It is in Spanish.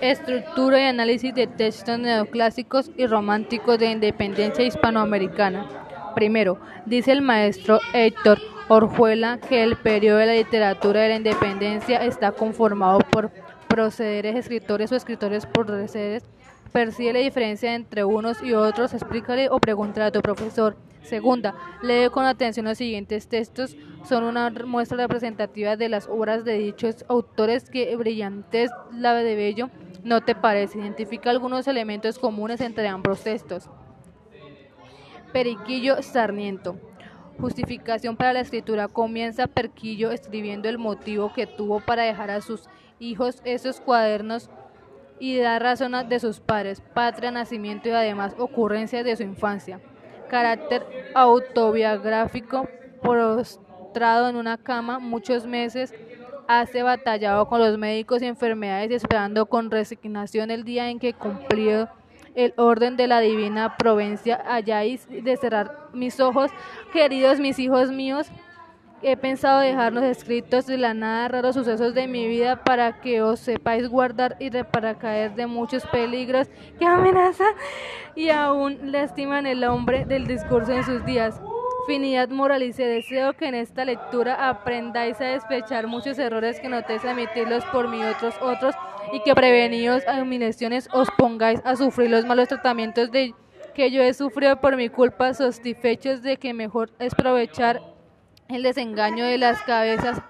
Estructura y análisis de textos neoclásicos y románticos de independencia hispanoamericana. Primero, dice el maestro Héctor Orjuela que el periodo de la literatura de la independencia está conformado por procederes escritores o escritores procederes. Percibe la diferencia entre unos y otros, explícale o pregúntale a tu profesor. Segunda, lee con atención los siguientes textos. Son una muestra representativa de las obras de dichos autores que brillantes la de bello ¿No te parece? Identifica algunos elementos comunes entre ambos textos. Periquillo Sarmiento. Justificación para la escritura. Comienza Perquillo escribiendo el motivo que tuvo para dejar a sus hijos esos cuadernos y da razón de sus padres, patria, nacimiento y además ocurrencias de su infancia. Carácter autobiográfico, prostrado en una cama muchos meses hace batallado con los médicos y enfermedades, esperando con resignación el día en que cumplió el orden de la divina providencia hayáis de cerrar mis ojos, queridos mis hijos míos. He pensado dejarnos escritos de la nada raros sucesos de mi vida para que os sepáis guardar y para caer de muchos peligros que amenazan y aún lastiman el hombre del discurso en sus días. Finidad moralice, deseo que en esta lectura aprendáis a despechar muchos errores que notéis emitirlos por mí otros otros y que prevenidos a humillaciones os pongáis a sufrir los malos tratamientos de que yo he sufrido por mi culpa, satisfechos de que mejor es aprovechar el desengaño de las cabezas